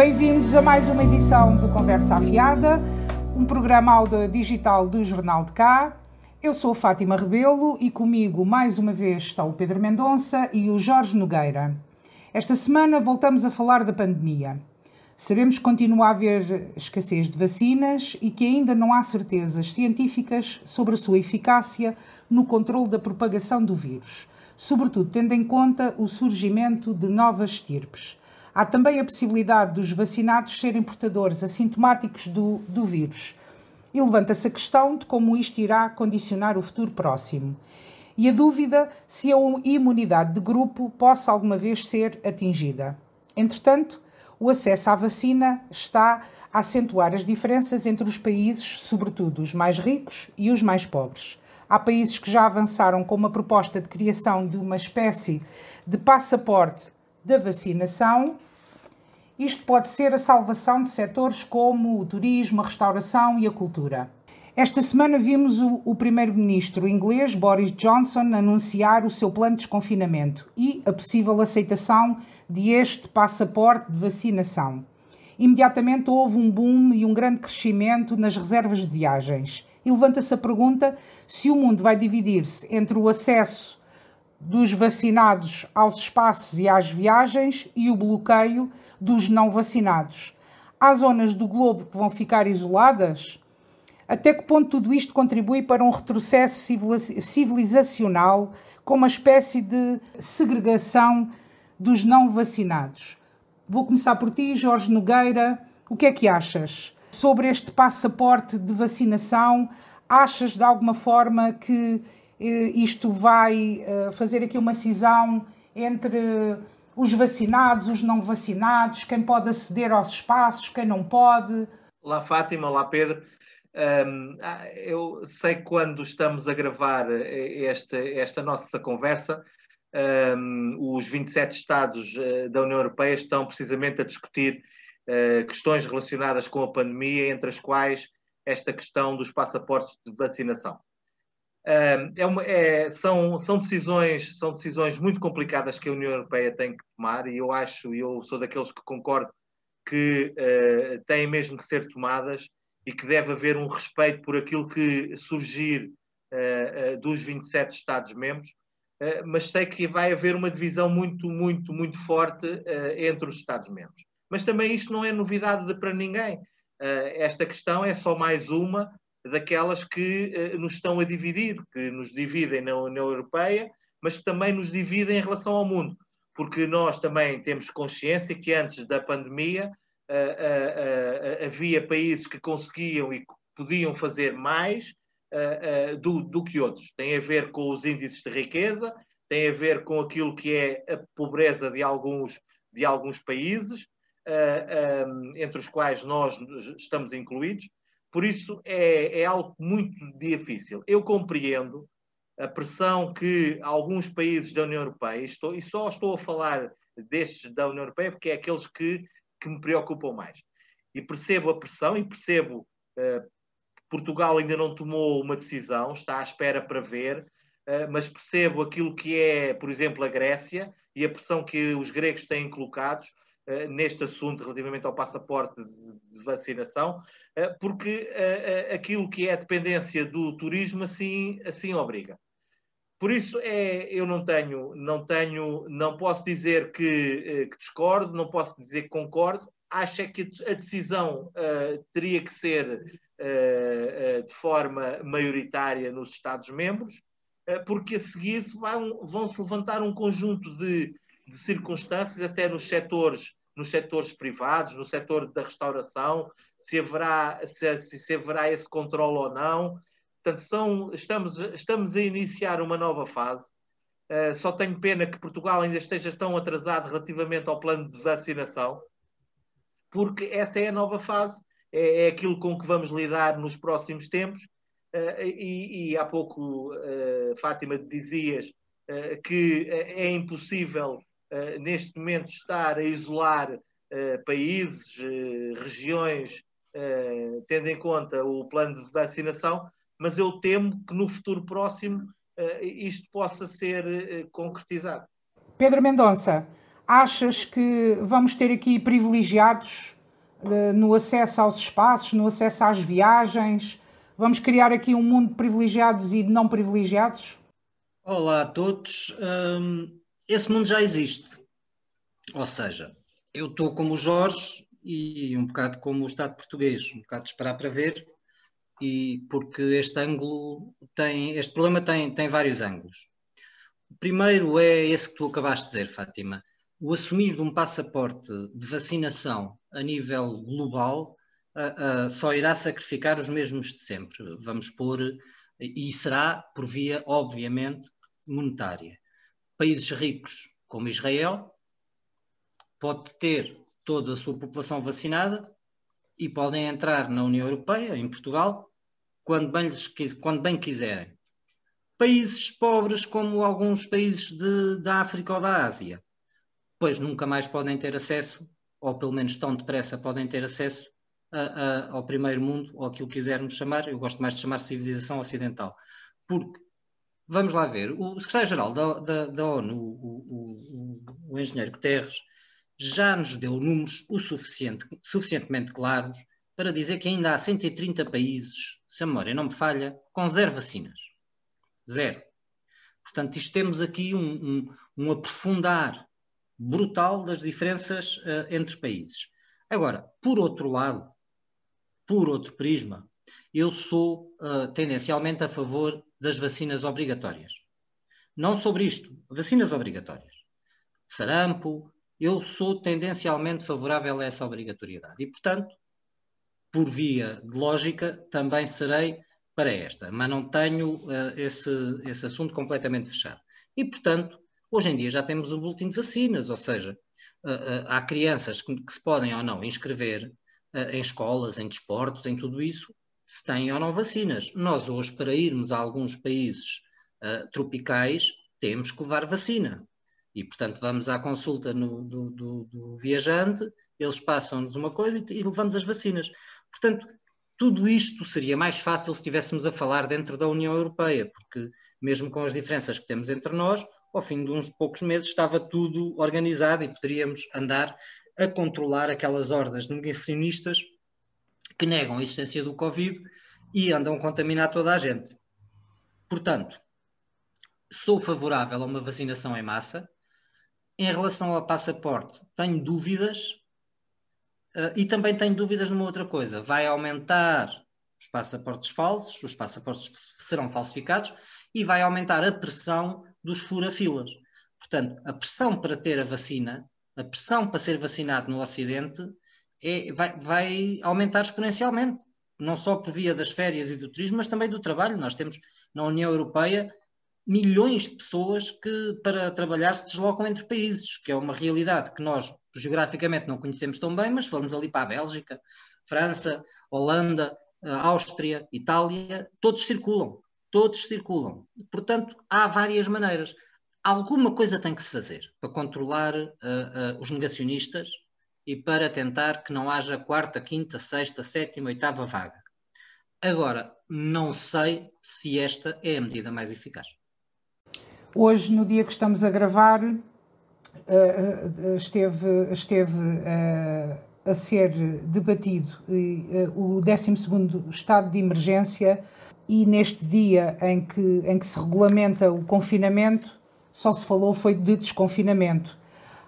Bem-vindos a mais uma edição do Conversa Afiada, um programa áudio digital do Jornal de Cá. Eu sou Fátima Rebelo e comigo mais uma vez está o Pedro Mendonça e o Jorge Nogueira. Esta semana voltamos a falar da pandemia. Sabemos que continua a haver escassez de vacinas e que ainda não há certezas científicas sobre a sua eficácia no controle da propagação do vírus, sobretudo tendo em conta o surgimento de novas estirpes. Há também a possibilidade dos vacinados serem portadores assintomáticos do, do vírus. E levanta-se a questão de como isto irá condicionar o futuro próximo. E a dúvida se a imunidade de grupo possa alguma vez ser atingida. Entretanto, o acesso à vacina está a acentuar as diferenças entre os países, sobretudo os mais ricos e os mais pobres. Há países que já avançaram com uma proposta de criação de uma espécie de passaporte da vacinação. Isto pode ser a salvação de setores como o turismo, a restauração e a cultura. Esta semana vimos o, o primeiro-ministro inglês Boris Johnson anunciar o seu plano de desconfinamento e a possível aceitação de este passaporte de vacinação. Imediatamente houve um boom e um grande crescimento nas reservas de viagens. E levanta-se a pergunta se o mundo vai dividir-se entre o acesso dos vacinados aos espaços e às viagens e o bloqueio dos não vacinados. Há zonas do globo que vão ficar isoladas? Até que ponto tudo isto contribui para um retrocesso civilizacional com uma espécie de segregação dos não vacinados? Vou começar por ti, Jorge Nogueira. O que é que achas sobre este passaporte de vacinação? Achas de alguma forma que isto vai eh, fazer aqui uma cisão entre os vacinados, os não vacinados, quem pode aceder aos espaços, quem não pode? Olá Fátima, olá Pedro. Um, ah, eu sei quando estamos a gravar eh, esta, esta nossa conversa, um, os 27 Estados uh, da União Europeia estão precisamente a discutir uh, questões relacionadas com a pandemia, entre as quais esta questão dos passaportes de vacinação. Um, é uma, é, são, são, decisões, são decisões muito complicadas que a União Europeia tem que tomar e eu acho, eu sou daqueles que concordo que uh, têm mesmo que ser tomadas e que deve haver um respeito por aquilo que surgir uh, uh, dos 27 Estados-membros, mas sei que vai haver uma divisão muito, muito, muito forte entre os Estados-membros. Mas também isto não é novidade para ninguém. esta questão é só mais uma daquelas que nos estão a dividir, que nos dividem na União Europeia, mas que também nos dividem em relação ao mundo. Porque nós também temos consciência que antes da pandemia uh, uh, havia países que conseguiam e podiam fazer mais do, do que outros. Tem a ver com os índices de riqueza, tem a ver com aquilo que é a pobreza de alguns, de alguns países, entre os quais nós estamos incluídos. Por isso é, é algo muito difícil. Eu compreendo a pressão que alguns países da União Europeia, estou, e só estou a falar destes da União Europeia, porque é aqueles que que me preocupam mais. E percebo a pressão e percebo uh, Portugal ainda não tomou uma decisão, está à espera para ver, uh, mas percebo aquilo que é, por exemplo, a Grécia e a pressão que os gregos têm colocados uh, neste assunto relativamente ao passaporte de, de vacinação, porque aquilo que é a dependência do turismo assim, assim obriga. Por isso é, eu não tenho, não tenho, não posso dizer que, eh, que discordo, não posso dizer que concordo. Acho é que a decisão uh, teria que ser uh, uh, de forma maioritária nos Estados-membros, porque a seguir vão, vão se levantar um conjunto de, de circunstâncias, até nos setores, nos setores privados, no setor da restauração, se haverá, se, se haverá esse controle ou não, Portanto, são, estamos, estamos a iniciar uma nova fase. Uh, só tenho pena que Portugal ainda esteja tão atrasado relativamente ao plano de vacinação, porque essa é a nova fase, é, é aquilo com que vamos lidar nos próximos tempos. Uh, e, e, há pouco, uh, Fátima, dizias que é impossível neste momento estar a isolar países, regiões, tendo em conta o plano de vacinação, mas eu temo que no futuro próximo uh, isto possa ser uh, concretizado. Pedro Mendonça, Achas que vamos ter aqui privilegiados uh, no acesso aos espaços, no acesso às viagens? Vamos criar aqui um mundo de privilegiados e de não privilegiados? Olá a todos. Um, esse mundo já existe. Ou seja, eu estou como o Jorge e um bocado como o Estado português, um bocado de esperar para ver, e porque este ângulo tem, este problema tem, tem vários ângulos. O primeiro é esse que tu acabaste de dizer, Fátima. O assumir de um passaporte de vacinação a nível global uh, uh, só irá sacrificar os mesmos de sempre. Vamos pôr, e será por via, obviamente, monetária. Países ricos como Israel pode ter toda a sua população vacinada e podem entrar na União Europeia, em Portugal, quando bem, lhes, quando bem quiserem. Países pobres como alguns países de, da África ou da Ásia, pois nunca mais podem ter acesso, ou pelo menos tão depressa podem ter acesso a, a, ao primeiro mundo, ou aquilo que quisermos chamar, eu gosto mais de chamar civilização ocidental. Porque, vamos lá ver, o secretário-geral da, da, da, ONU, o, o, o, o engenheiro Guterres, já nos deu números o suficiente, suficientemente claros para dizer que ainda há 130 países, se a memória não me falha, com zero vacinas. Zero. Portanto, isto temos aqui um, um, um aprofundar brutal das diferenças uh, entre países. Agora, por outro lado, por outro prisma, eu sou uh, tendencialmente a favor das vacinas obrigatórias. Não sobre isto, vacinas obrigatórias. Sarampo, eu sou tendencialmente favorável a essa obrigatoriedade. E, portanto, por via de lógica, também serei para esta, mas não tenho uh, esse, esse assunto completamente fechado. E, portanto, hoje em dia já temos o boletim de vacinas, ou seja, uh, uh, há crianças que, que, se podem ou não inscrever em escolas, em desportos, em tudo isso, se têm ou não vacinas. Nós hoje, para irmos a alguns países tropicais, temos que levar vacina. E, portanto, vamos à consulta no, do, do, do viajante, eles passam-nos uma coisa e, e levamos as vacinas. Portanto, tudo isto seria mais fácil se estivéssemos a falar dentro da União Europeia, porque mesmo com as diferenças que temos entre nós, ao fim de uns poucos meses estava tudo organizado e poderíamos andar a controlar aquelas hordas negacionistas que negam a existência do Covid e andam a contaminar toda a gente. Portanto, sou favorável a uma vacinação em massa, em relação ao passaporte, tenho dúvidas uh, e também tenho dúvidas numa outra coisa. Vai aumentar os passaportes falsos, os passaportes serão falsificados e vai aumentar a pressão dos fura-filas. Portanto, a pressão para ter a vacina, a pressão para ser vacinado no Ocidente, é, vai, vai aumentar exponencialmente. Não só por via das férias e do turismo, mas também do trabalho. Nós temos na União Europeia milhões de pessoas que para trabalhar se deslocam entre países, que é uma realidade que nós geograficamente não conhecemos tão bem, mas formos ali para a Bélgica, França, Holanda, eh, Áustria, Itália, todos circulam, todos circulam. Portanto, há várias maneiras. Alguma coisa tem que se fazer para controlar uh, uh, os negacionistas e para tentar que não haja quarta, quinta, sexta, sétima, oitava vaga. Agora, não sei se esta é a medida mais eficaz. Hoje, no dia que estamos a gravar, eh, eh, esteve, esteve eh, a ser debatido o 12 estado de emergência e neste dia em que, em que se regulamenta o confinamento, só se falou foi de desconfinamento.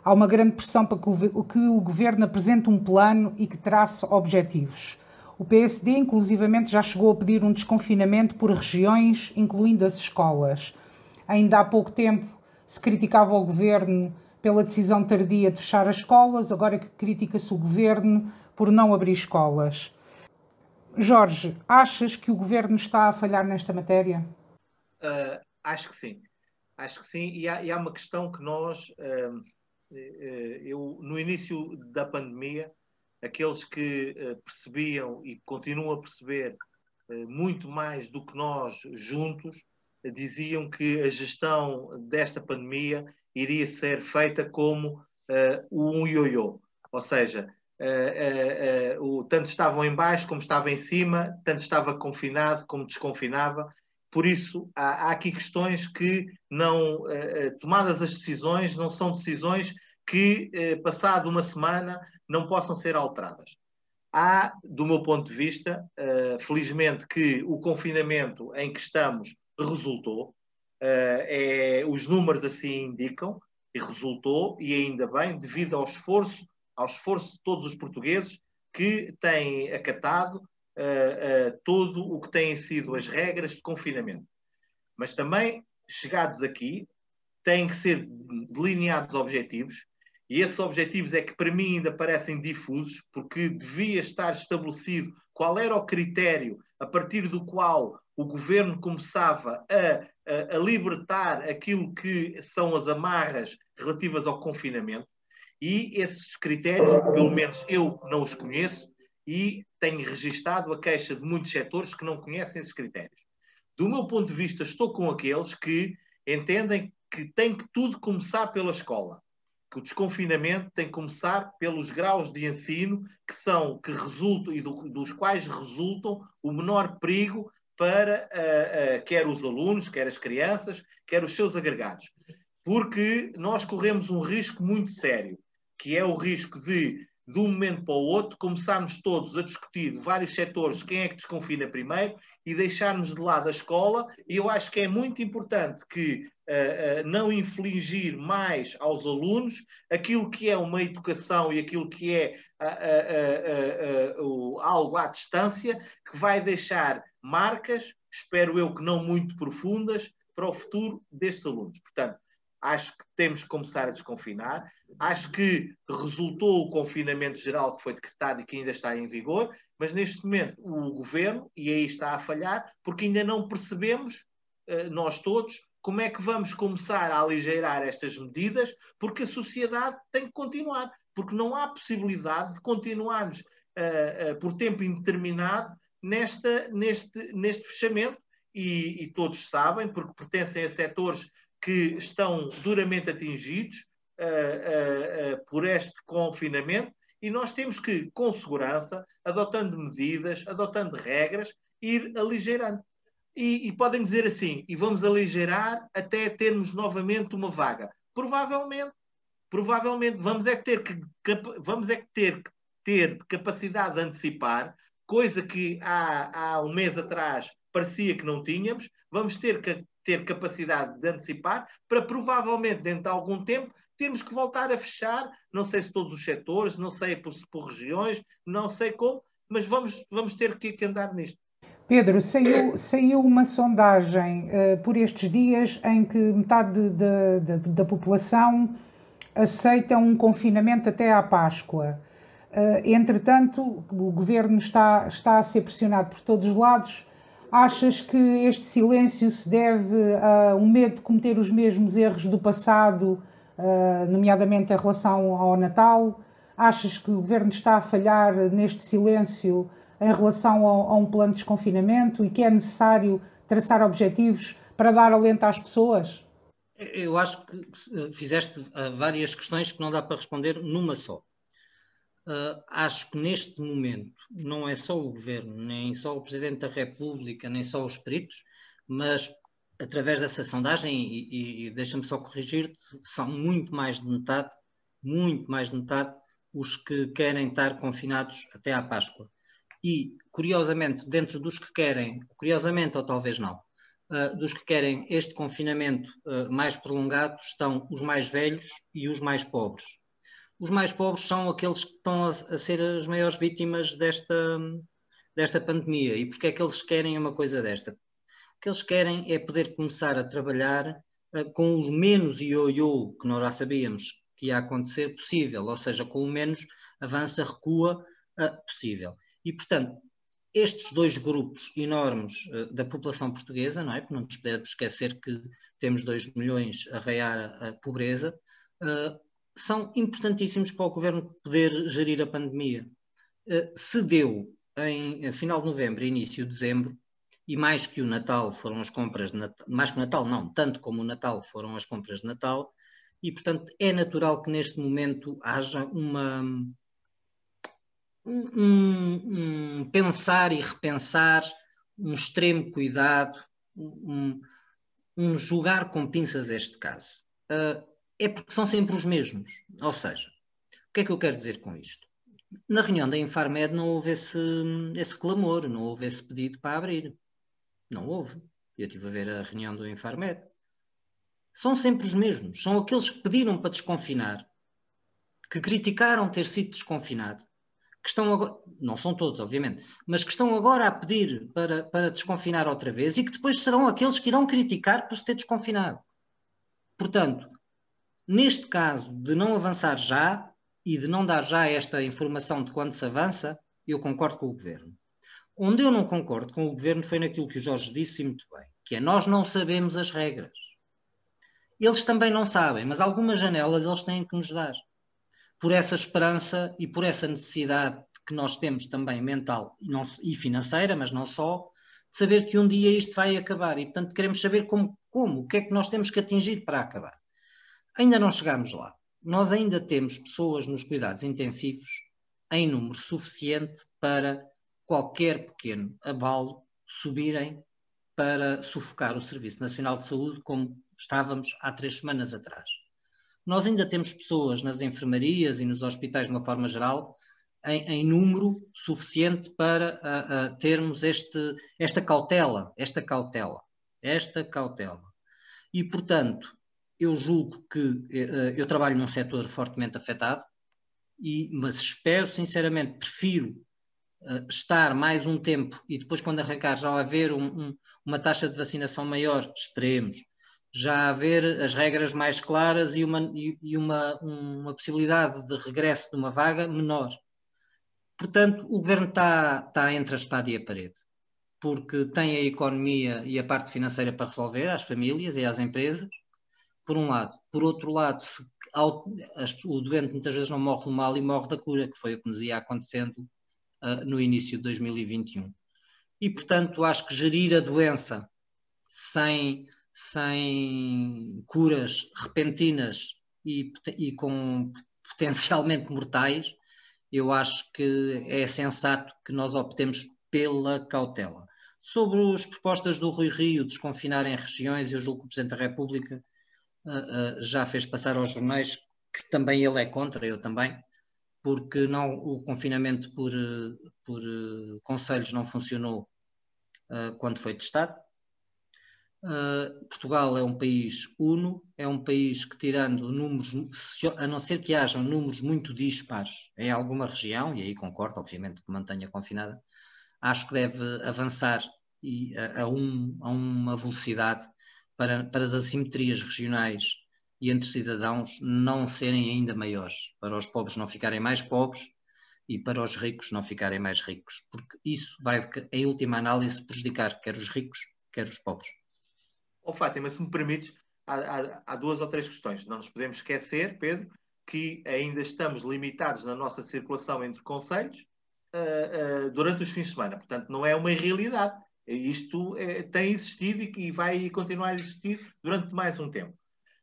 Há uma grande pressão para que o, que o governo apresente um plano e que trace objetivos. O PSD, inclusivamente, já chegou a pedir um desconfinamento por regiões, incluindo as escolas. Ainda há pouco tempo se criticava o governo pela decisão tardia de fechar as escolas, agora que critica-se o governo por não abrir escolas. Jorge, achas que o governo está a falhar nesta matéria? Uh, acho que sim. Acho que sim. E há, e há uma questão que nós, uh, eu, no início da pandemia, aqueles que percebiam e continuam a perceber muito mais do que nós juntos, diziam que a gestão desta pandemia iria ser feita como uh, um ioiô, ou seja, uh, uh, o, tanto estavam em baixo como estava em cima, tanto estava confinado como desconfinava. Por isso, há, há aqui questões que não, tomadas as decisões, não são decisões que, eh, passado uma semana, não possam ser alteradas. Há, do meu ponto de vista, uh, felizmente que o confinamento em que estamos resultou, é, os números assim indicam, e resultou, e ainda bem, devido ao esforço, ao esforço de todos os portugueses que têm acatado uh, todo o que têm sido as regras de confinamento. Mas também, chegados aqui, têm que ser delineados objetivos e esses objetivos é que para mim ainda parecem difusos, porque devia estar estabelecido qual era o critério a partir do qual o governo começava a, a, a libertar aquilo que são as amarras relativas ao confinamento. E esses critérios, pelo menos eu não os conheço, e tenho registado a queixa de muitos setores que não conhecem esses critérios. Do meu ponto de vista, estou com aqueles que entendem que tem que tudo começar pela escola que o desconfinamento tem que começar pelos graus de ensino que são, que resultam e do, dos quais resultam o menor perigo para uh, uh, quer os alunos, quer as crianças, quer os seus agregados. Porque nós corremos um risco muito sério, que é o risco de de um momento para o outro, começarmos todos a discutir vários setores quem é que desconfina primeiro e deixarmos de lado a escola. E eu acho que é muito importante que uh, uh, não infligir mais aos alunos aquilo que é uma educação e aquilo que é uh, algo à distância que vai deixar marcas, espero eu que não muito profundas, para o futuro destes alunos. Portanto, acho que temos que começar a desconfinar. Acho que resultou o confinamento geral que foi decretado e que ainda está em vigor, mas neste momento o governo, e aí está a falhar, porque ainda não percebemos, eh, nós todos, como é que vamos começar a aligeirar estas medidas, porque a sociedade tem que continuar, porque não há possibilidade de continuarmos uh, uh, por tempo indeterminado nesta, neste, neste fechamento. E, e todos sabem, porque pertencem a setores que estão duramente atingidos uh, uh, por este confinamento e nós temos que, com segurança, adotando medidas, adotando regras, ir aligeirando. E, e podem dizer assim, e vamos aligeirar até termos novamente uma vaga. Provavelmente, provavelmente vamos é ter que, vamos é ter, que ter capacidade de antecipar, coisa que há, há um mês atrás parecia que não tínhamos, vamos ter que ter capacidade de antecipar, para provavelmente, dentro de algum tempo, termos que voltar a fechar, não sei se todos os setores, não sei por, por regiões, não sei como, mas vamos, vamos ter que, que andar nisto. Pedro, saiu, saiu uma sondagem uh, por estes dias em que metade de, de, de, da população aceita um confinamento até à Páscoa. Uh, entretanto, o governo está, está a ser pressionado por todos os lados Achas que este silêncio se deve a um medo de cometer os mesmos erros do passado, uh, nomeadamente em relação ao Natal? Achas que o governo está a falhar neste silêncio em relação a, um plano de desconfinamento e que é necessário traçar objetivos para dar alento às pessoas? Eu acho que fizeste várias questões que não dá para responder numa só. Uh, acho que neste momento não é só o governo, nem só o Presidente da República, nem só os peritos, mas através dessa sondagem, e, e deixa-me só corrigir-te, são muito mais de metade, muito mais de metade, os que querem estar confinados até à Páscoa. E, curiosamente, dentro dos que querem, curiosamente ou talvez não, uh, dos que querem este confinamento uh, mais prolongado estão os mais velhos e os mais pobres os mais pobres são aqueles que estão a, a ser as maiores vítimas desta, desta pandemia. E porque é que eles querem uma coisa desta? O que eles querem é poder começar a trabalhar uh, com o menos ioiô que nós já sabíamos que ia acontecer possível, ou seja, com o menos avança, recua uh, possível. E, portanto, estes dois grupos enormes uh, da população portuguesa, não é? Porque não nos podemos esquecer que temos 2 milhões a rear a pobreza, uh, são importantíssimos para o governo poder gerir a pandemia. Uh, se deu em final de novembro, início de dezembro, e mais que o Natal foram as compras de Natal, mais que o Natal não, tanto como o Natal foram as compras de Natal, e portanto é natural que neste momento haja uma um, um pensar e repensar, um extremo cuidado, um, um julgar com pinças este caso. Uh, é porque são sempre os mesmos. Ou seja, o que é que eu quero dizer com isto? Na reunião da Infarmed não houve esse, esse clamor, não houve esse pedido para abrir. Não houve. Eu estive a ver a reunião do Infarmed. São sempre os mesmos. São aqueles que pediram para desconfinar, que criticaram ter sido desconfinado, que estão agora, não são todos, obviamente, mas que estão agora a pedir para, para desconfinar outra vez e que depois serão aqueles que irão criticar por se ter desconfinado. Portanto, neste caso de não avançar já e de não dar já esta informação de quando se avança, eu concordo com o governo. Onde eu não concordo com o governo foi naquilo que o Jorge disse muito bem, que é nós não sabemos as regras. Eles também não sabem, mas algumas janelas eles têm que nos dar. Por essa esperança e por essa necessidade que nós temos também mental e, financeira, mas não só, de saber que um dia isto vai acabar e, portanto, queremos saber como, como, o que é que nós temos que atingir para acabar. Ainda não chegamos lá. Nós ainda temos pessoas nos cuidados intensivos em número suficiente para qualquer pequeno abalo subirem para sufocar o Serviço Nacional de Saúde como estávamos há três semanas atrás. Nós ainda temos pessoas nas enfermarias e nos hospitais de uma forma geral em, em número suficiente para uh, uh, termos este, esta cautela, esta cautela, esta cautela. E, portanto, eu julgo que uh, eu trabalho num setor fortemente afetado, e, mas espero, sinceramente, prefiro uh, estar mais um tempo e depois, quando arrancar, já haver um, um, uma taxa de vacinação maior, esperemos, já haver as regras mais claras e uma, e uma, uma possibilidade de regresso de uma vaga menor. Portanto, o governo está, está entre a espada e a parede, porque tem a economia e a parte financeira para resolver às famílias e às empresas, por um lado. Por outro lado, se, ao, o doente muitas vezes não morre do mal e morre da cura, que foi o que nos ia acontecendo uh, no início de 2021. E, portanto, acho que gerir a doença sem, sem curas repentinas e, e com potencialmente mortais, eu acho que é sensato que nós optemos pela cautela. Sobre as propostas do Rui Rio, desconfinar em regiões, eu julgo que o Presidente da República já fez passar aos jornais que também ele é contra, eu também, porque não, o confinamento por, por conselhos não funcionou quando foi testado. Portugal é um país uno, é um país que, tirando números, a não ser que hajam números muito dispares em alguma região, e aí concordo, obviamente, que mantenha confinada, acho que deve avançar e, a, a, um, a uma velocidade para, para as assimetrias regionais e entre cidadãos não serem ainda maiores, para os pobres não ficarem mais pobres e para os ricos não ficarem mais ricos, porque isso vai, em última análise, prejudicar quer os ricos, quer os pobres. Oh, Fátima, se me permites, há, há, há duas ou três questões. Não nos podemos esquecer, Pedro, que ainda estamos limitados na nossa circulação entre conselhos uh, uh, durante os fins de semana. Portanto, não é uma irrealidade. Isto é, tem existido e, e vai continuar a existir durante mais um tempo.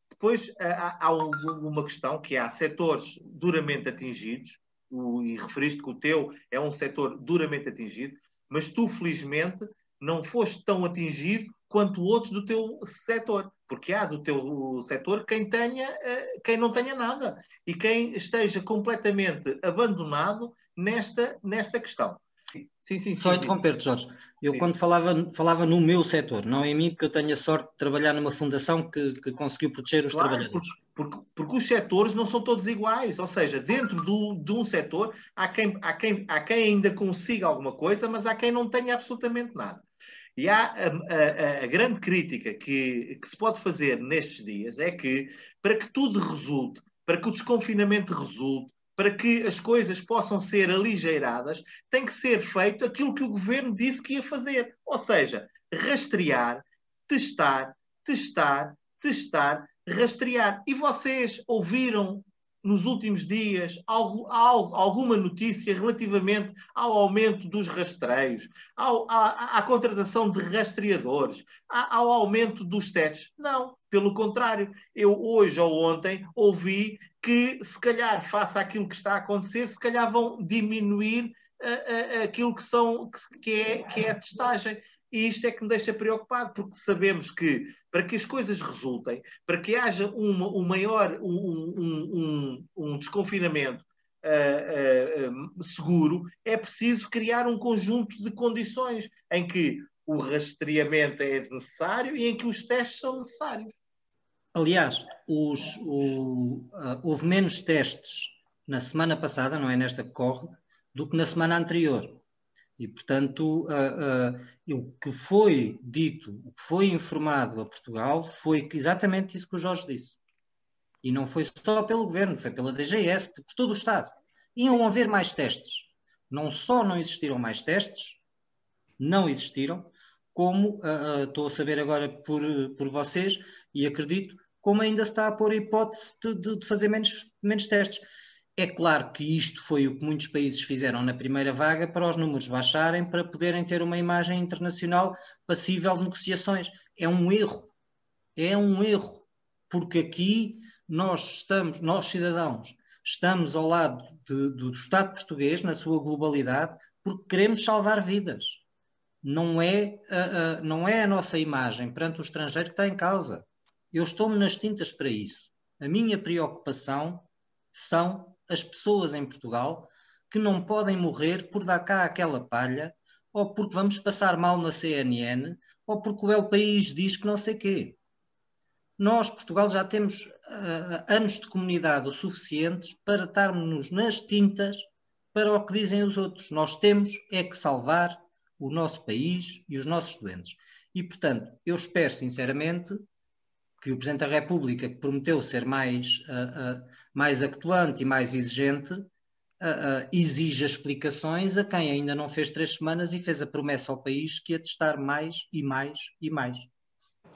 Depois há, há uma questão que há setores duramente atingidos, o, e referiste que o teu é um setor duramente atingido, mas tu, felizmente, não foste tão atingido quanto outros do teu setor, porque há do teu setor quem tenha, eh, quem não tenha nada e quem esteja completamente abandonado nesta, nesta questão. Sim, sim, Só interromper-te, Jorge. Eu, sim. quando falava, falava no meu setor, não em mim, porque eu tenho a sorte de trabalhar numa fundação que, que conseguiu proteger os claro, trabalhadores. Porque, porque, porque, os setores não são todos iguais. Ou seja, dentro do, de um setor, há quem, há, quem, há quem ainda consiga alguma coisa, mas há quem não tenha absolutamente nada. E há a, a, a, grande crítica que, que, se pode fazer nestes dias é que, para que tudo resulte, para que o desconfinamento resulte, para que as coisas possam ser aligeiradas, tem que ser feito aquilo que o governo disse que ia fazer. Ou seja, rastrear, testar, testar, testar, rastrear. E vocês ouviram nos últimos dias algo, algo, alguma notícia relativamente ao aumento dos rastreios, ao, à, à, contratação de rastreadores, ao aumento dos testes? Não, pelo contrário. Eu hoje ou ontem ouvi que, se calhar, face àquilo que está a acontecer, se calhar vão diminuir uh, uh, aquilo que, são, que, é, que é a testagem. E isto é que me deixa preocupado, porque sabemos que para que as coisas resultem, para que haja uma, um maior um, um, um desconfinamento uh, uh, seguro, é preciso criar um conjunto de condições em que o rastreamento é necessário e em que os testes são necessários. Aliás, os, o, uh, houve menos testes na semana passada, não é nesta que corre, do que na semana anterior. E, portanto, uh, uh, o que foi dito, o que foi informado a Portugal foi exatamente isso que o Jorge disse. E não foi só pelo governo, foi pela DGS, por todo o Estado. Iam haver mais testes. Não só não existiram mais testes, não existiram, como uh, estou a saber agora por, por vocês, e acredito, como ainda se está a pôr a hipótese de, de, de fazer menos, menos testes. É claro que isto foi o que muitos países fizeram na primeira vaga para os números baixarem, para poderem ter uma imagem internacional passível de negociações. É um erro. É um erro. Porque aqui nós estamos, nós cidadãos, estamos ao lado de, do Estado português na sua globalidade porque queremos salvar vidas. Não é, a, a, não é a nossa imagem perante o estrangeiro que está em causa. Eu estou-me nas tintas para isso. A minha preocupação são as pessoas em Portugal que não podem morrer por dar cá aquela palha, ou porque vamos passar mal na CNN, ou porque o El País diz que não sei quê. Nós, Portugal, já temos uh, anos de comunidade o suficientes para estarmos nas tintas para o que dizem os outros. Nós temos é que salvar o nosso país e os nossos doentes. E, portanto, eu espero sinceramente que o Presidente da República, que prometeu ser mais, uh, uh, mais actuante e mais exigente, uh, exija explicações a quem ainda não fez três semanas e fez a promessa ao país que ia testar mais e mais e mais.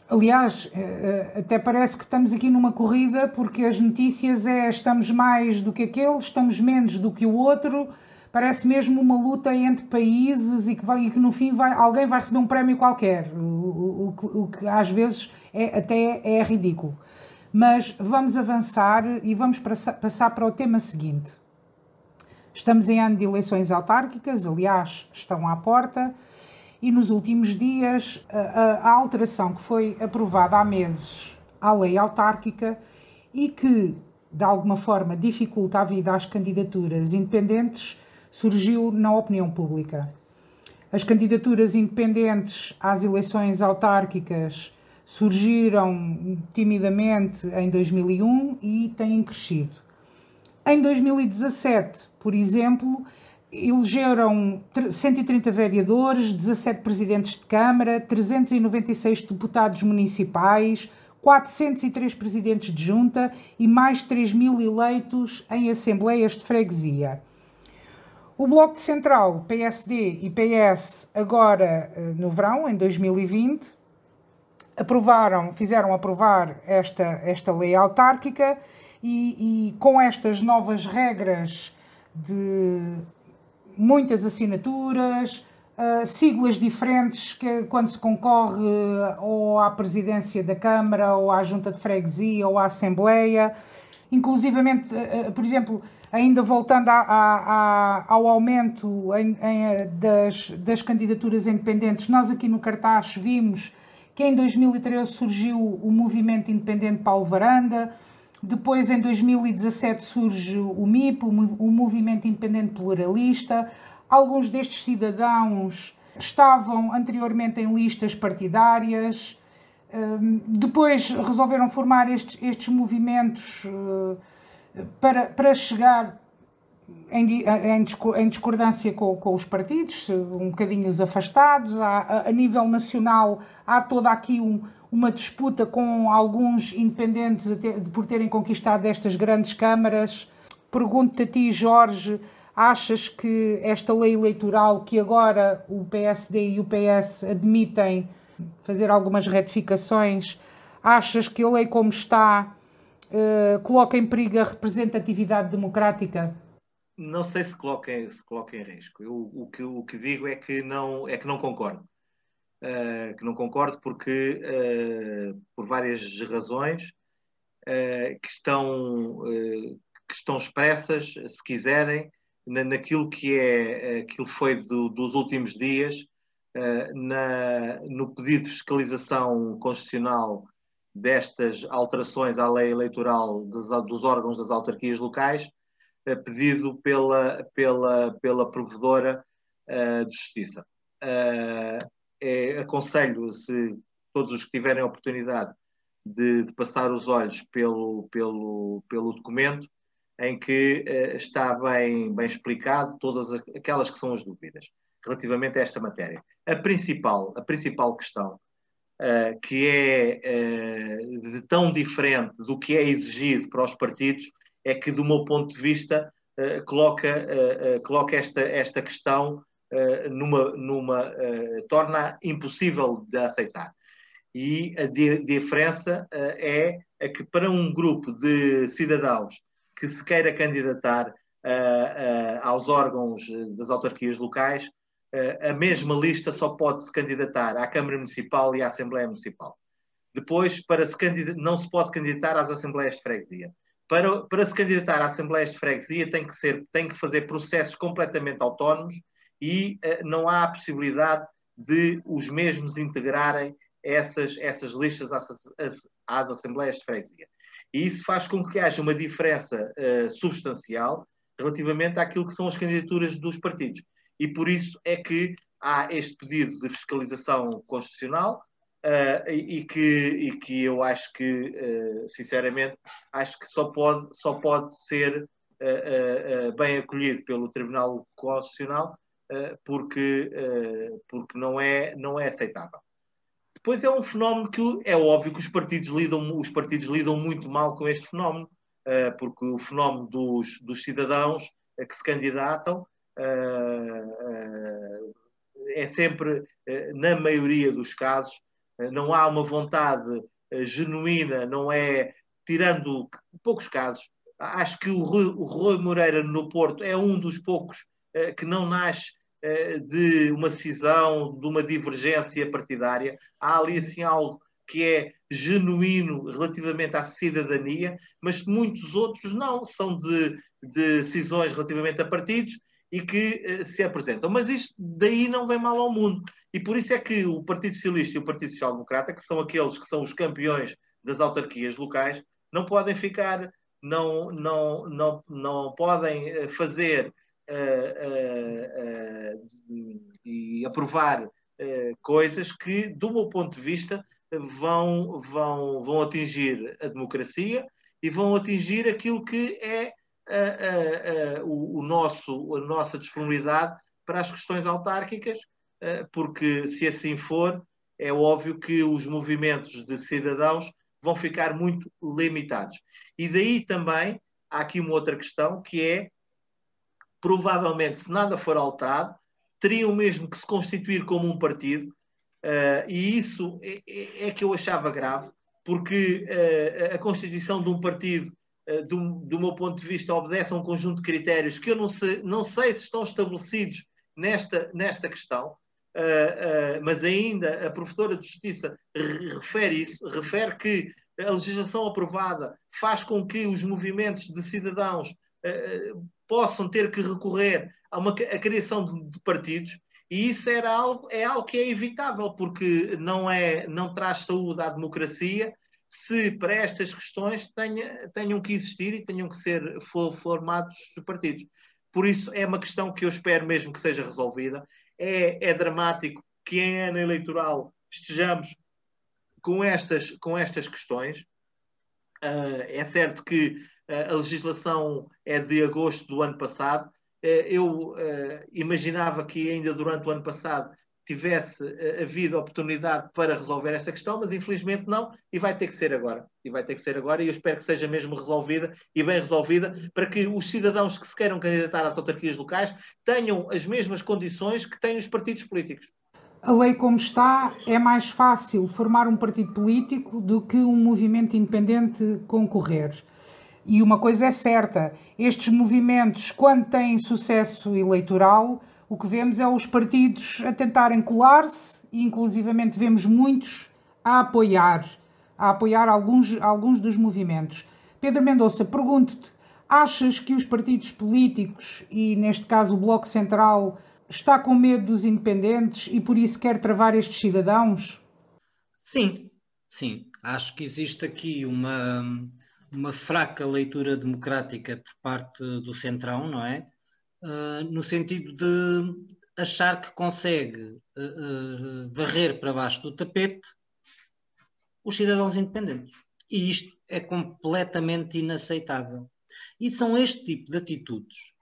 Aliás, eh, eh, até parece que estamos aqui numa corrida porque as notícias é estamos mais do que aquele, estamos menos do que o outro. Parece mesmo uma luta entre países e que, vai, e que no fim vai, alguém vai receber um prémio qualquer, o, o, o, o que às vezes é, até é ridículo. Mas vamos avançar e vamos passar para o tema seguinte. Estamos em ano de eleições autárquicas, aliás, estão à porta, e nos últimos dias a, a alteração que foi aprovada há meses à lei autárquica e que, de alguma forma, dificulta a vida às candidaturas independentes, surgiu na opinião pública. As candidaturas independentes às eleições autárquicas surgiram timidamente em 2001 e têm crescido. Em 2017, por exemplo, elegeram 130 vereadores, 17 presidentes de Câmara, 396 deputados municipais, 403 presidentes de junta e mais 3 mil eleitos em assembleias de freguesia. O Bloco Central, PSD e PS, agora eh, no verão, em 2020, aprovaram, fizeram aprovar esta, esta lei autárquica e, e com estas novas regras de muitas assinaturas, uh, siglas diferentes que quando se concorre ou à presidência da Câmara ou à Junta de Freguesia ou à Assembleia, inclusivamente, uh, por exemplo, ainda voltando a, a, a, ao aumento em, em, das, das candidaturas independentes, nós aqui no cartaz vimos que em 2013 surgiu o movimento independente Paulo Varanda, depois em 2017 surge o MIP, o Movimento Independente Pluralista. Alguns destes cidadãos estavam anteriormente em listas partidárias, hum, depois resolveram formar estes, estes movimentos eh, para, para chegar em, em, em discordância com, com, os partidos, um bocadinho afastados. Há, a, nível nacional há toda aqui um, uma disputa com alguns independentes por terem conquistado estas grandes câmaras. Pergunto-te a ti, Jorge, achas que esta lei eleitoral que agora o PSD e o PS admitem fazer algumas retificações, achas que a lei como está uh, coloca em perigo a representatividade democrática? Não sei se coloca, se coloca em risco. Eu, o, que, o que digo é que não, é que não concordo. Uh, que não concordo porque, uh, por várias razões, uh, que, estão, que estão expressas, se quiserem, na, naquilo que é aquilo foi do, dos últimos dias, na, no pedido de fiscalização constitucional destas alterações à lei eleitoral dos, dos órgãos das autarquias locais, pedido pela, pela, pela provedora de justiça. É, aconselho, se todos os que tiverem a oportunidade de, de, passar os olhos pelo, pelo, pelo documento, em que uh, está bem, bem explicado todas aquelas que são as dúvidas relativamente a esta matéria. A principal, a principal questão, uh, que é uh, de tão diferente do que é exigido para os partidos, é que, do meu ponto de vista, coloca, coloca esta, esta questão numa, numa torna impossível de aceitar. E a diferença é, é que para um grupo de cidadãos que se queira candidatar uh, uh, aos órgãos das autarquias locais, uh, a mesma lista só pode se candidatar à Câmara Municipal e à Assembleia Municipal. Depois, para se não se pode candidatar às Assembleias de Freguesia. Para, para se candidatar às Assembleias de Freguesia tem que, ser, tem que fazer processos completamente autónomos e não há a possibilidade de os mesmos integrarem essas, essas listas às, às, às Assembleias de Freguesia. E isso faz com que haja uma diferença uh, substancial relativamente àquilo que são as candidaturas dos partidos. E por isso é que há este pedido de fiscalização constitucional uh, e, que, e que eu acho que, uh, sinceramente, acho que só pode, só pode ser bem acolhido pelo Tribunal Constitucional porque, porque não, é, não é aceitável. Depois é um fenómeno que é óbvio que os partidos lidam, os partidos lidam muito mal com este fenómeno, porque o fenómeno dos, dos cidadãos que se candidatam é sempre, na maioria dos casos, não há uma vontade genuína, não é, tirando poucos casos, acho que o Rui, o Rui Moreira no Porto é um dos poucos que não nasce eh, de uma cisão, de uma divergência partidária. Há ali assim algo que é genuíno relativamente à cidadania, mas muitos outros não, são de, de cisões relativamente a partidos e que uh, se apresentam. Mas isto daí não vem mal ao mundo. E por isso é que o Partido Socialista e o Partido Social Democrata, que são aqueles que são os campeões das autarquias locais, não podem ficar, não, não, não, não podem eh, fazer uh, uh, e aprovar coisas que, do meu ponto de vista, vão, vão, vão atingir a democracia e vão atingir aquilo que é o, o, nosso, a nossa disponibilidade para as questões autárquicas, porque se assim for, é óbvio que os movimentos de cidadãos vão ficar muito limitados. E daí também há aqui uma outra questão que é provavelmente, se nada for alterado, teriam mesmo que se constituir como um partido, uh, e isso é, é, é, que eu achava grave, porque uh, a constituição de um partido, uh, do, do, meu ponto de vista, obedece a um conjunto de critérios que eu não sei, não sei se estão estabelecidos nesta, nesta questão, mas ainda a professora de Justiça refere isso, refere que a legislação aprovada faz com que os movimentos de cidadãos possam ter que recorrer a uma a criação de, de, partidos e isso era algo é algo que é evitável porque não é não traz saúde à democracia se para estas questões tenha, tenham que existir e tenham que ser formados partidos. Por isso é uma questão que eu espero mesmo que seja resolvida. É, é dramático que em ano eleitoral estejamos com estas, com estas questões. Uh, é certo que a legislação é de agosto do ano passado. Eh, eu imaginava que ainda durante o ano passado tivesse eh, havido oportunidade para resolver esta questão, mas infelizmente não, e vai ter que ser agora. E vai ter que ser agora, e eu espero que seja mesmo resolvida e bem resolvida, para que os cidadãos que se queiram candidatar às autarquias locais tenham as mesmas condições que têm os partidos políticos. A lei como está, é mais fácil formar um partido político do que um movimento independente concorrer. E uma coisa é certa: estes movimentos, quando têm sucesso eleitoral, o que vemos é os partidos a tentarem colar-se e, inclusivamente, vemos muitos a apoiar, a apoiar alguns, alguns dos movimentos. Pedro Mendonça, pergunto-te: achas que os partidos políticos, e neste caso o Bloco Central, está com medo dos independentes e por isso quer travar estes cidadãos? Sim, sim. Acho que existe aqui uma, uma fraca leitura democrática por parte do Centrão, não é? Uh, no sentido de achar que consegue uh, varrer para baixo do tapete os cidadãos independentes. E isto é completamente inaceitável. E são este tipo de atitudes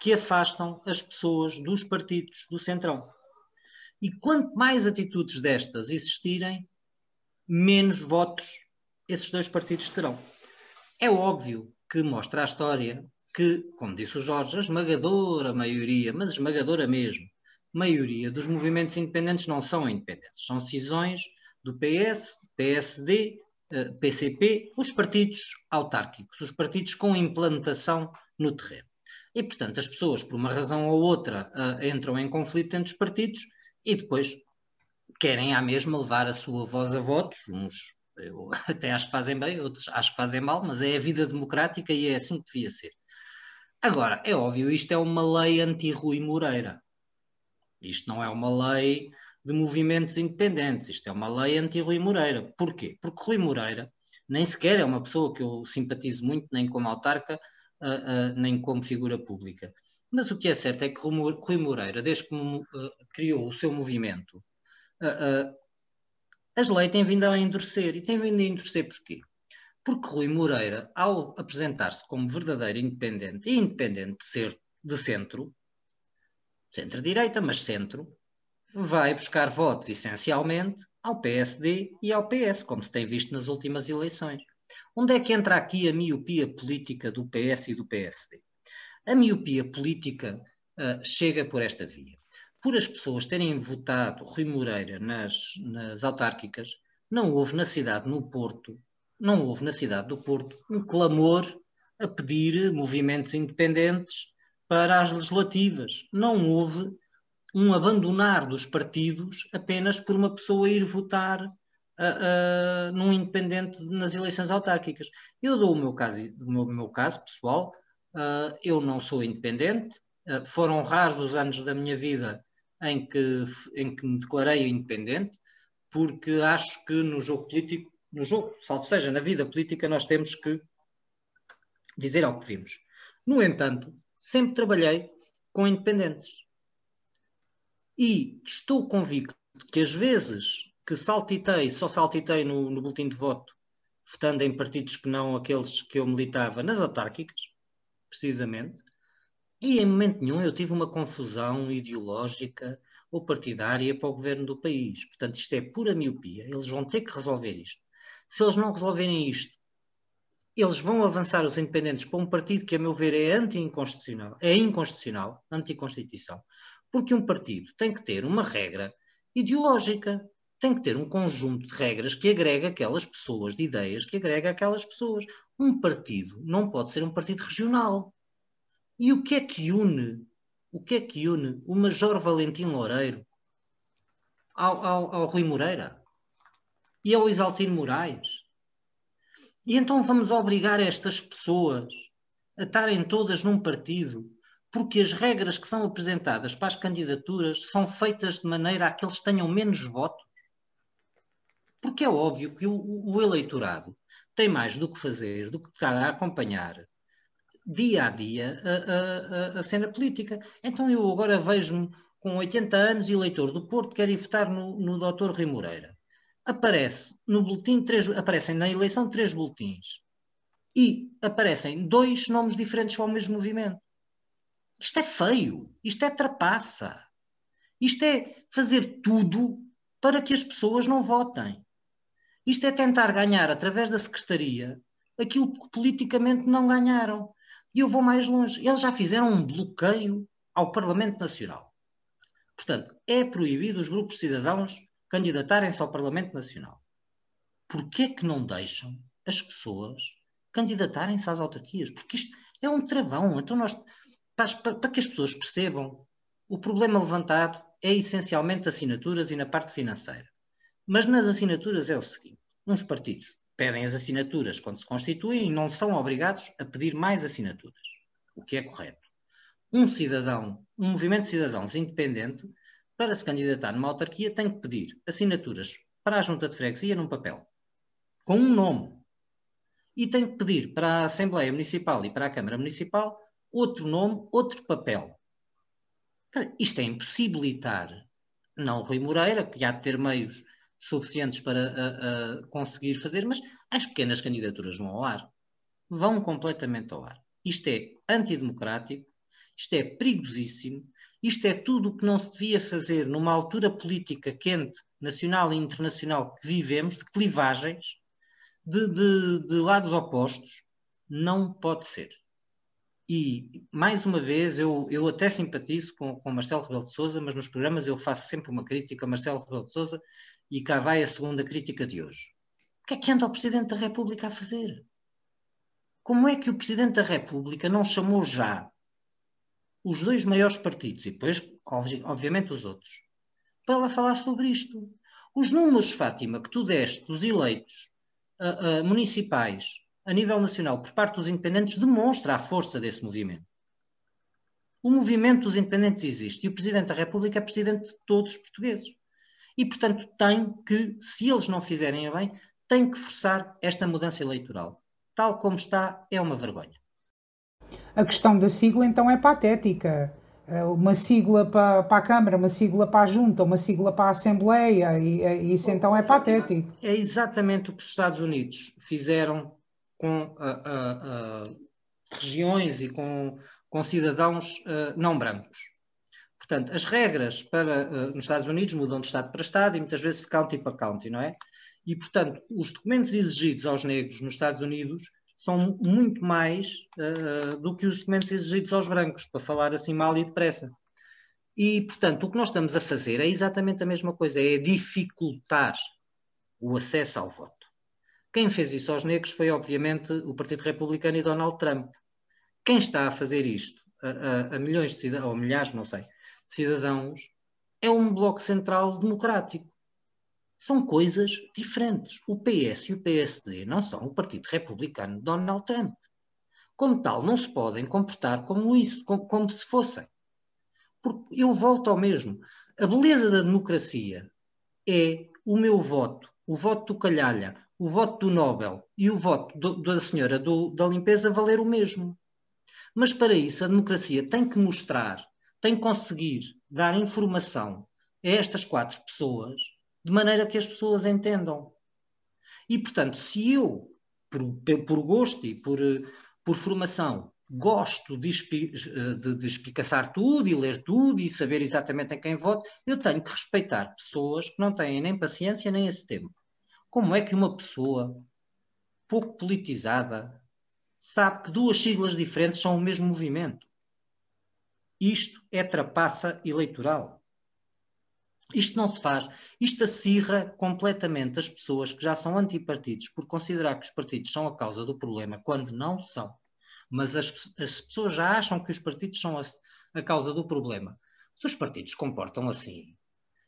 que afastam as pessoas dos partidos do Centrão. E quanto mais atitudes destas existirem, menos votos esses dois partidos terão. É óbvio que mostra a história que, como disse o Jorge, a esmagadora maioria, mas esmagadora mesmo, maioria dos movimentos independentes não são independentes, são decisões do PS, PSD, PCP, os partidos autárquicos, os partidos com implantação no terreno. E, portanto, as pessoas, por uma razão ou outra, entram em conflito entre os partidos e depois querem à mesma levar a sua voz a votos, uns eu até acho que fazem bem, outros acho que fazem mal, mas é a vida democrática e é assim que devia ser. Agora, é óbvio, isto é uma lei anti-Rui Moreira. Isto não é uma lei de movimentos independentes, isto é uma lei anti-Rui Moreira. Porquê? Porque Rui Moreira nem sequer é uma pessoa que eu simpatizo muito, nem como autarca, uh, uh, nem como figura pública. Mas o que é certo é que Rui Moreira, desde que uh, criou o seu movimento, as leis têm vindo a endurecer. E têm vindo a endurecer porquê? Porque Rui Moreira, ao apresentar-se como verdadeiro independente, e independente de ser de centro, centro-direita, mas centro, vai buscar votos essencialmente ao PSD e ao PS, como se tem visto nas últimas eleições. Onde é que entra aqui a miopia política do PS e do PSD? A miopia política uh, chega por esta via. Por as pessoas terem votado Rui Moreira nas, nas autárquicas, não houve na cidade, no Porto, não houve na cidade do Porto um clamor a pedir movimentos independentes para as legislativas. Não houve um abandonar dos partidos apenas por uma pessoa ir votar uh, uh, num independente nas eleições autárquicas. Eu dou o meu caso, o meu, meu caso pessoal, uh, eu não sou independente, foram raros os anos da minha vida em que, em que me declarei independente, porque acho que no jogo político, no jogo, salvo seja, na vida política, nós temos que dizer ao que vimos. No entanto, sempre trabalhei com independentes. E estou convicto que as vezes que saltitei, só saltitei no, no boletim de voto, votando em partidos que não aqueles que eu militava nas autárquicas, precisamente, e em momento nenhum eu tive uma confusão ideológica ou partidária para o governo do país. Portanto, isto é pura miopia. Eles vão ter que resolver isto. Se eles não resolverem isto, eles vão avançar os independentes para um partido que, a meu ver, é anti-inconstitucional, é inconstitucional, anti-constituição, porque um partido tem que ter uma regra ideológica, tem que ter um conjunto de regras que agrega aquelas pessoas, de ideias que agrega aquelas pessoas. Um partido não pode ser um partido regional. E o que é que une? O que é que une o Major Valentim Loureiro ao, ao, ao Rui Moreira e ao Isaltino Moraes? E então vamos obrigar estas pessoas a estarem todas num partido porque as regras que são apresentadas para as candidaturas são feitas de maneira a que eles tenham menos votos. Porque é óbvio que o, o eleitorado tem mais do que fazer do que estar a acompanhar dia a dia a, a, a cena política. Então eu agora vejo-me com 80 anos, eleitor do Porto, quero ir votar no, no Dr. Rui Moreira. Aparece no boletim, três, aparecem na eleição três boletins e aparecem dois nomes diferentes para o mesmo movimento. Isto é feio, isto é trapaça, isto é fazer tudo para que as pessoas não votem. Isto é tentar ganhar através da secretaria aquilo que politicamente não ganharam. E eu vou mais longe. Eles já fizeram um bloqueio ao Parlamento Nacional. Portanto, é proibido os grupos cidadãos candidatarem-se ao Parlamento Nacional. Porquê que não deixam as pessoas candidatarem-se às autarquias? Porque isto é um travão. Então nós para, para que as pessoas percebam, o problema levantado é essencialmente assinaturas e na parte financeira. Mas nas assinaturas é o seguinte: uns partidos pedem as assinaturas quando se constituem e não são obrigados a pedir mais assinaturas, o que é correto. um cidadão, um movimento de cidadãos independente, para se candidatar numa autarquia, tem que pedir assinaturas para a junta de freguesia num papel, com um nome. E tem que pedir para a Assembleia Municipal e para a Câmara Municipal outro nome, outro papel. Isto é impossibilitar, não o Rui Moreira, que há de ter meios suficientes para a, a conseguir fazer, mas as pequenas candidaturas vão ao ar. Vão completamente ao ar. Isto é antidemocrático, isto é perigosíssimo, isto é tudo o que não se devia fazer numa altura política quente, nacional e internacional que vivemos, de clivagens, de, de, de lados opostos. Não pode ser. E, mais uma vez, eu, eu até simpatizo com, com Marcelo Rebelo de Sousa, mas nos programas eu faço sempre uma crítica a Marcelo Rebelo de Sousa e cá vai a segunda crítica de hoje. O que é que anda o Presidente da República a fazer? Como é que o Presidente da República não chamou já os dois maiores partidos e depois, obviamente, os outros, para lá falar sobre isto? Os números, Fátima, que tu deste dos eleitos uh, uh, municipais a nível nacional por parte dos independentes demonstra a força desse movimento. O movimento dos independentes existe e o Presidente da República é Presidente de todos os portugueses. E, portanto, tem que, se eles não fizerem bem, tem que forçar esta mudança eleitoral. Tal como está, é uma vergonha. A questão da sigla, então, é patética. É uma sigla para, para a Câmara, uma sigla para a Junta, uma sigla para a Assembleia, e, isso então é patético. É exatamente o que os Estados Unidos fizeram com uh, uh, regiões e com, com cidadãos não brancos. Portanto, as regras para, nos Estados Unidos mudam de Estado para Estado e muitas vezes de county para county, não é? E, portanto, os documentos exigidos aos negros nos Estados Unidos são muito mais uh, do que os documentos exigidos aos brancos, para falar assim mal e depressa. E, portanto, o que nós estamos a fazer é exatamente a mesma coisa, é dificultar o acesso ao voto. Quem fez isso aos negros foi, obviamente, o Partido Republicano e Donald Trump. Quem está a fazer isto a, a, a milhões de cidadãos, ou milhares, não sei, de cidadãos, é um bloco central democrático. São coisas diferentes. O PS e o PSD não são o Partido Republicano de Donald Trump. Como tal, não se podem comportar como isso, como, como se fossem. Porque eu volto ao mesmo. A beleza da democracia é o meu voto, o voto do Calhalha, o voto do Nobel e o voto do, da senhora do, da limpeza valer o mesmo. Mas para isso a democracia tem que mostrar, tem que conseguir dar informação a estas quatro pessoas de maneira que as pessoas entendam. E portanto, se eu, por, por gosto e por, por formação, gosto de, de, de espicaçar tudo e ler tudo e saber exatamente em quem voto, eu tenho que respeitar pessoas que não têm nem paciência nem esse tempo. Como é que uma pessoa pouco politizada sabe que duas siglas diferentes são o mesmo movimento? Isto é trapaça eleitoral. Isto não se faz. Isto acirra completamente as pessoas que já são antipartidos por considerar que os partidos são a causa do problema, quando não são. Mas as, as pessoas já acham que os partidos são a, a causa do problema. Se os partidos comportam assim,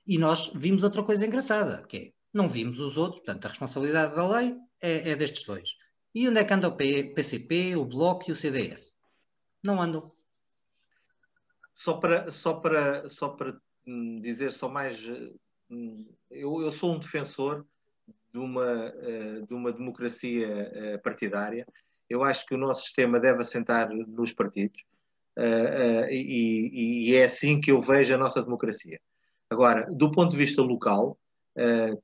e nós vimos outra coisa engraçada, que é não vimos os outros, portanto, a responsabilidade da lei é, é destes dois. E onde é que anda o PCP, o Bloco e o CDS? Não andam. Só para, só para, só para dizer só mais. Hum, eu, eu sou um defensor de uma, eh, de uma democracia eh, partidária. Eu acho que o nosso sistema deve assentar nos partidos. Eh, e, e é assim que eu vejo a nossa democracia. Agora, do ponto de vista local,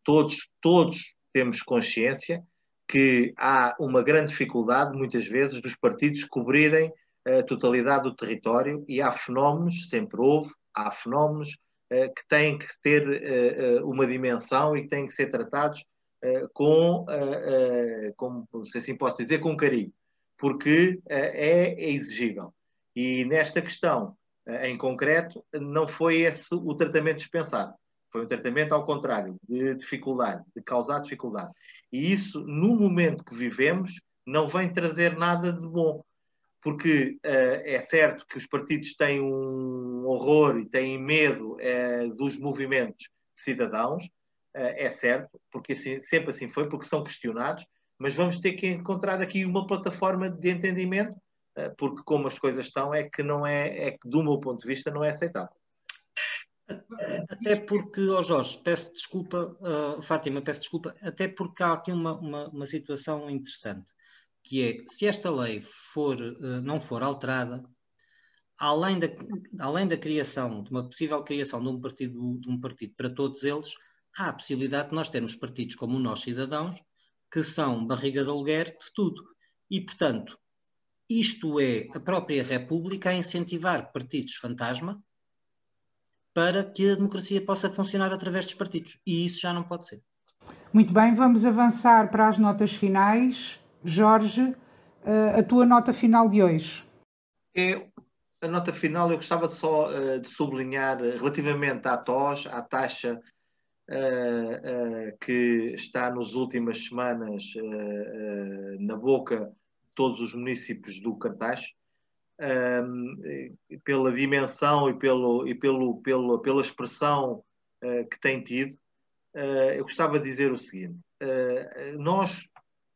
todos, todos temos consciência que há uma grande dificuldade, muitas vezes, dos partidos cobrirem a totalidade do território e há fenómenos, sempre houve, há fenómenos que têm que ter uh, uma dimensão e que têm que ser tratados com, como se assim posso dizer, com carinho, porque é exigível. E nesta questão, em concreto, não foi esse o tratamento dispensado. Foi um tratamento ao contrário, de dificuldade, de causar dificuldade. E isso, no momento que vivemos, não vem trazer nada de bom. Porque uh, é certo que os partidos têm um horror e têm medo uh, dos movimentos cidadãos, uh, é certo, porque assim, sempre assim foi, porque são questionados, mas vamos ter que encontrar aqui uma plataforma de entendimento porque como as coisas estão, é que não é, é que do meu ponto de vista não é aceitável. Até porque, oh Jorge, peço desculpa, Fátima, peço desculpa, até porque há aqui uma, uma, uma situação interessante, que é, se esta lei for, uh, não for alterada, além da, além da criação, de uma possível criação de um partido, de um partido para todos eles, há a possibilidade de nós termos partidos como nós, cidadãos, que são barriga de aluguer de tudo. E, portanto, isto é a própria República a incentivar partidos fantasma para que a democracia possa funcionar através dos partidos. E isso já não pode ser. Muito bem, vamos avançar para as notas finais. Jorge, eh, a tua nota final de hoje. A nota final eu gostava só uh, de sublinhar uh, relativamente à TOS, à taxa uh, que está nas últimas semanas na boca de todos os municípios do Cartaz pela dimensão e, pelo, e pelo, pelo, pela expressão uh, que tem tido, uh, eu gostava de dizer o seguinte: uh, nós,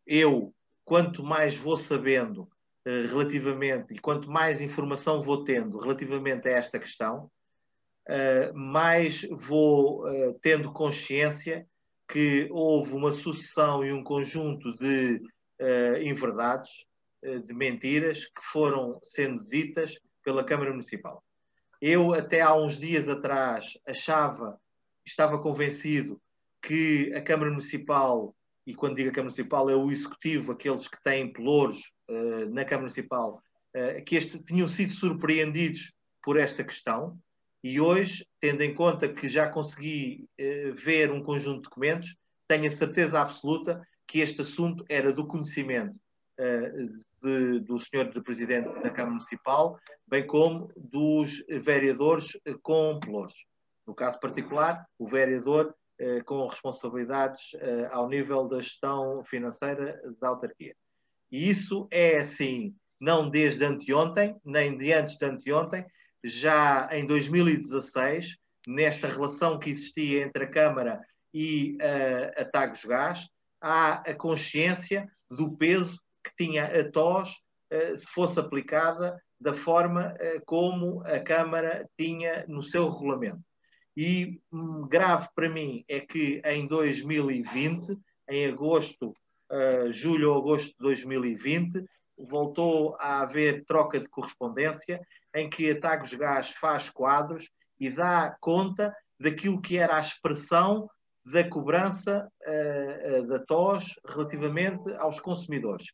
eu, quanto mais vou sabendo relativamente e quanto mais informação vou tendo relativamente a esta questão, mais vou tendo consciência que houve uma sucessão e um conjunto de inverdades de mentiras que foram sendo ditas pela Câmara Municipal. Eu, até há uns dias atrás, achava, estava convencido que a Câmara Municipal, e quando digo a Câmara Municipal é o Executivo, aqueles que têm pelouros uh, na Câmara Municipal, uh, que este, tinham sido surpreendidos por esta questão. E hoje, tendo em conta que já consegui uh, ver um conjunto de documentos, tenho a certeza absoluta que este assunto era do conhecimento de, do senhor de presidente da Câmara Municipal, bem como dos vereadores com pelouros. No caso particular, o vereador com responsabilidades eh, ao nível da gestão financeira da autarquia. E isso é assim, não desde anteontem, nem de antes de anteontem, já em 2016, nesta relação que existia entre a Câmara e uh, a Tagos Gás, há a consciência do peso que tinha a TOS eh, se fosse aplicada da forma eh, como a Câmara tinha no seu regulamento. E grave para mim é que em 2020, em agosto, uh, julho ou agosto de 2020, voltou a haver troca de correspondência em que a Tagos Gás faz quadros e dá conta daquilo que era a expressão da cobrança uh, uh, da TOS relativamente aos consumidores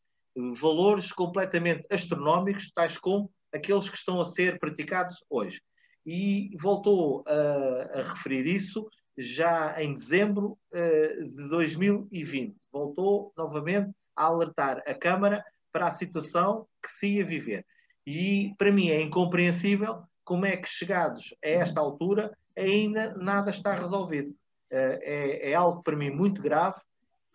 valores completamente astronómicos, tais como aqueles que estão a ser praticados hoje. E voltou a, a referir isso já em dezembro uh, de 2020. Voltou novamente a alertar a Câmara para a situação que se ia viver. E para mim é incompreensível como é que, chegados a esta altura, ainda nada está resolvido. Uh, é, é, algo para mim muito grave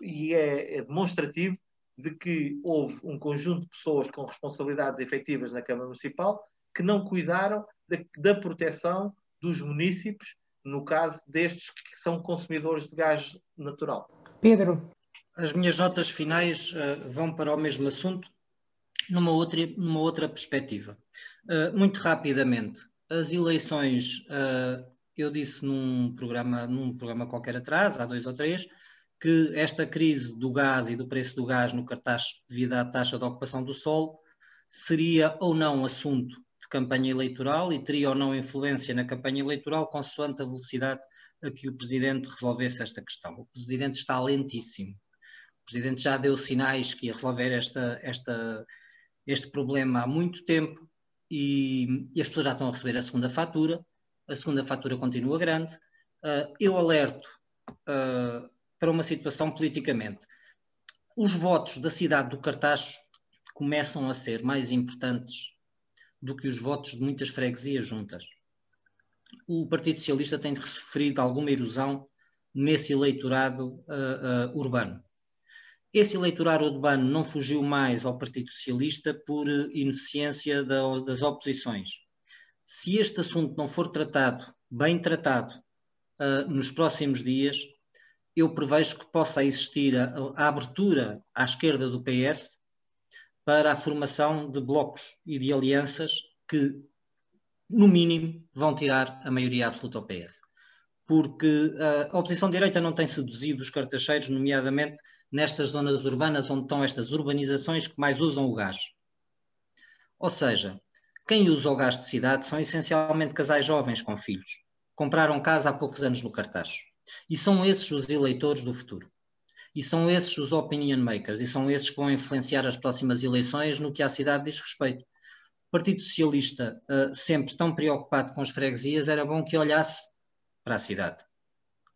e é, é demonstrativo de que houve um conjunto de pessoas com responsabilidades efetivas na Câmara Municipal que não cuidaram da, da proteção dos municípios, no caso destes que são consumidores de gás natural. Pedro. As minhas notas finais uh, vão para o mesmo assunto, numa outra, numa outra perspectiva. Uh, muito rapidamente, as eleições, uh, eu disse num programa, num programa qualquer atrás, há dois ou três, que esta crise do gás e do preço do gás no cartaz devido à taxa de ocupação do solo seria ou não assunto campanha eleitoral e teria ou não influência na campanha eleitoral consoante a velocidade a que o Presidente resolvesse esta questão. O Presidente está lentíssimo. O Presidente já deu sinais que ia resolver esta, esta, este problema há muito tempo e, e, as pessoas já estão a receber a segunda fatura. A segunda fatura continua grande. Uh, eu alerto uh, para uma situação politicamente. Os votos da cidade do Cartacho começam a ser mais importantes do que os votos de muitas freguesias juntas. O Partido Socialista tem sofrido alguma erosão nesse eleitorado uh, uh, urbano. Esse eleitorado urbano não fugiu mais ao Partido Socialista por ineficiência da, das oposições. Se este assunto não for tratado, bem tratado, uh, nos próximos dias, eu prevejo que possa existir a, a abertura à esquerda do PS para a formação de blocos e de alianças que, no mínimo, vão tirar a maioria absoluta ao PS. Porque a oposição direita não tem seduzido os cartacheiros, nomeadamente nestas zonas urbanas onde estão estas urbanizações que mais usam o gás. Ou seja, quem usa o gás de cidade são essencialmente casais jovens com filhos. Compraram casa há poucos anos no cartaz. E são esses os eleitores do futuro. E são esses os opinion makers, e são esses que vão influenciar as próximas eleições no que à cidade diz respeito. O Partido Socialista, uh, sempre tão preocupado com as freguesias, era bom que olhasse para a cidade.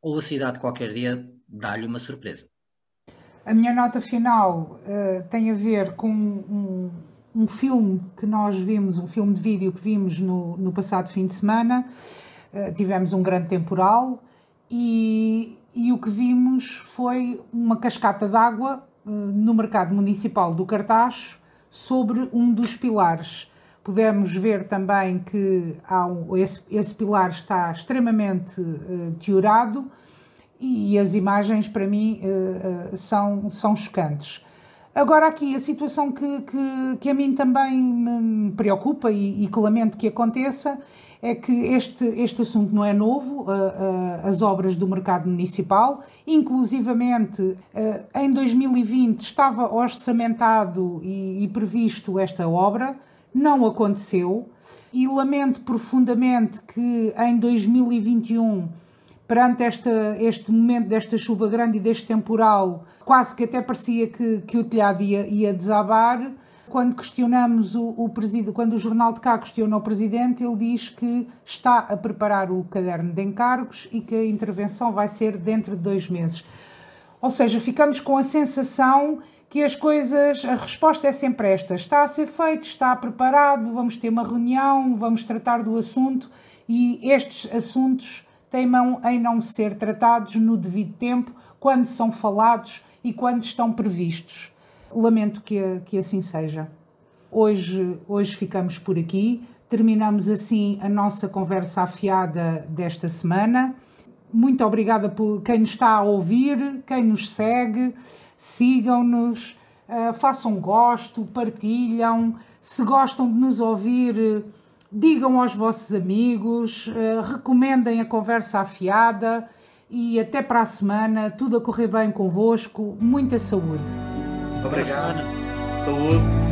Ou a cidade qualquer dia dá-lhe uma surpresa. A minha nota final uh, tem a ver com um, um, filme que nós vimos, um filme de vídeo que vimos no, no passado fim de semana. Uh, tivemos um grande temporal e, e o que vimos foi uma cascata d'água uh, no mercado municipal do Cartacho sobre um dos pilares. Podemos ver também que há um, esse, esse, pilar está extremamente uh, teorado e as imagens, para mim, uh, são, são chocantes. Agora, aqui, a situação que, que, que a mim também me preocupa e, e que lamento que aconteça é que este, este assunto não é novo, uh, uh, as obras do mercado municipal, inclusivamente uh, em 2020 estava orçamentado e, e, previsto esta obra, não aconteceu, e lamento profundamente que em 2021, perante esta, este momento desta chuva grande e deste temporal, quase que até parecia que, que o telhado ia, ia desabar quando questionamos o, o quando o Jornal de Cá questiona o presidente, ele diz que está a preparar o caderno de encargos e que a intervenção vai ser dentro de dois meses. Ou seja, ficamos com a sensação que as coisas, a resposta é sempre esta: está a ser feito, está preparado, vamos ter uma reunião, vamos tratar do assunto e estes assuntos teimam em não ser tratados no devido tempo, quando são falados e quando estão previstos lamento que, que assim seja. Hoje, hoje ficamos por aqui. Terminamos assim a nossa conversa afiada desta semana. Muito obrigada por quem nos está a ouvir, quem nos segue. Sigam-nos, uh, façam gosto, partilham. Se gostam de nos ouvir, digam aos vossos amigos, uh, recomendem a conversa afiada e até para a semana. Tudo a correr bem convosco. Muita saúde. Obrigado. Saúde.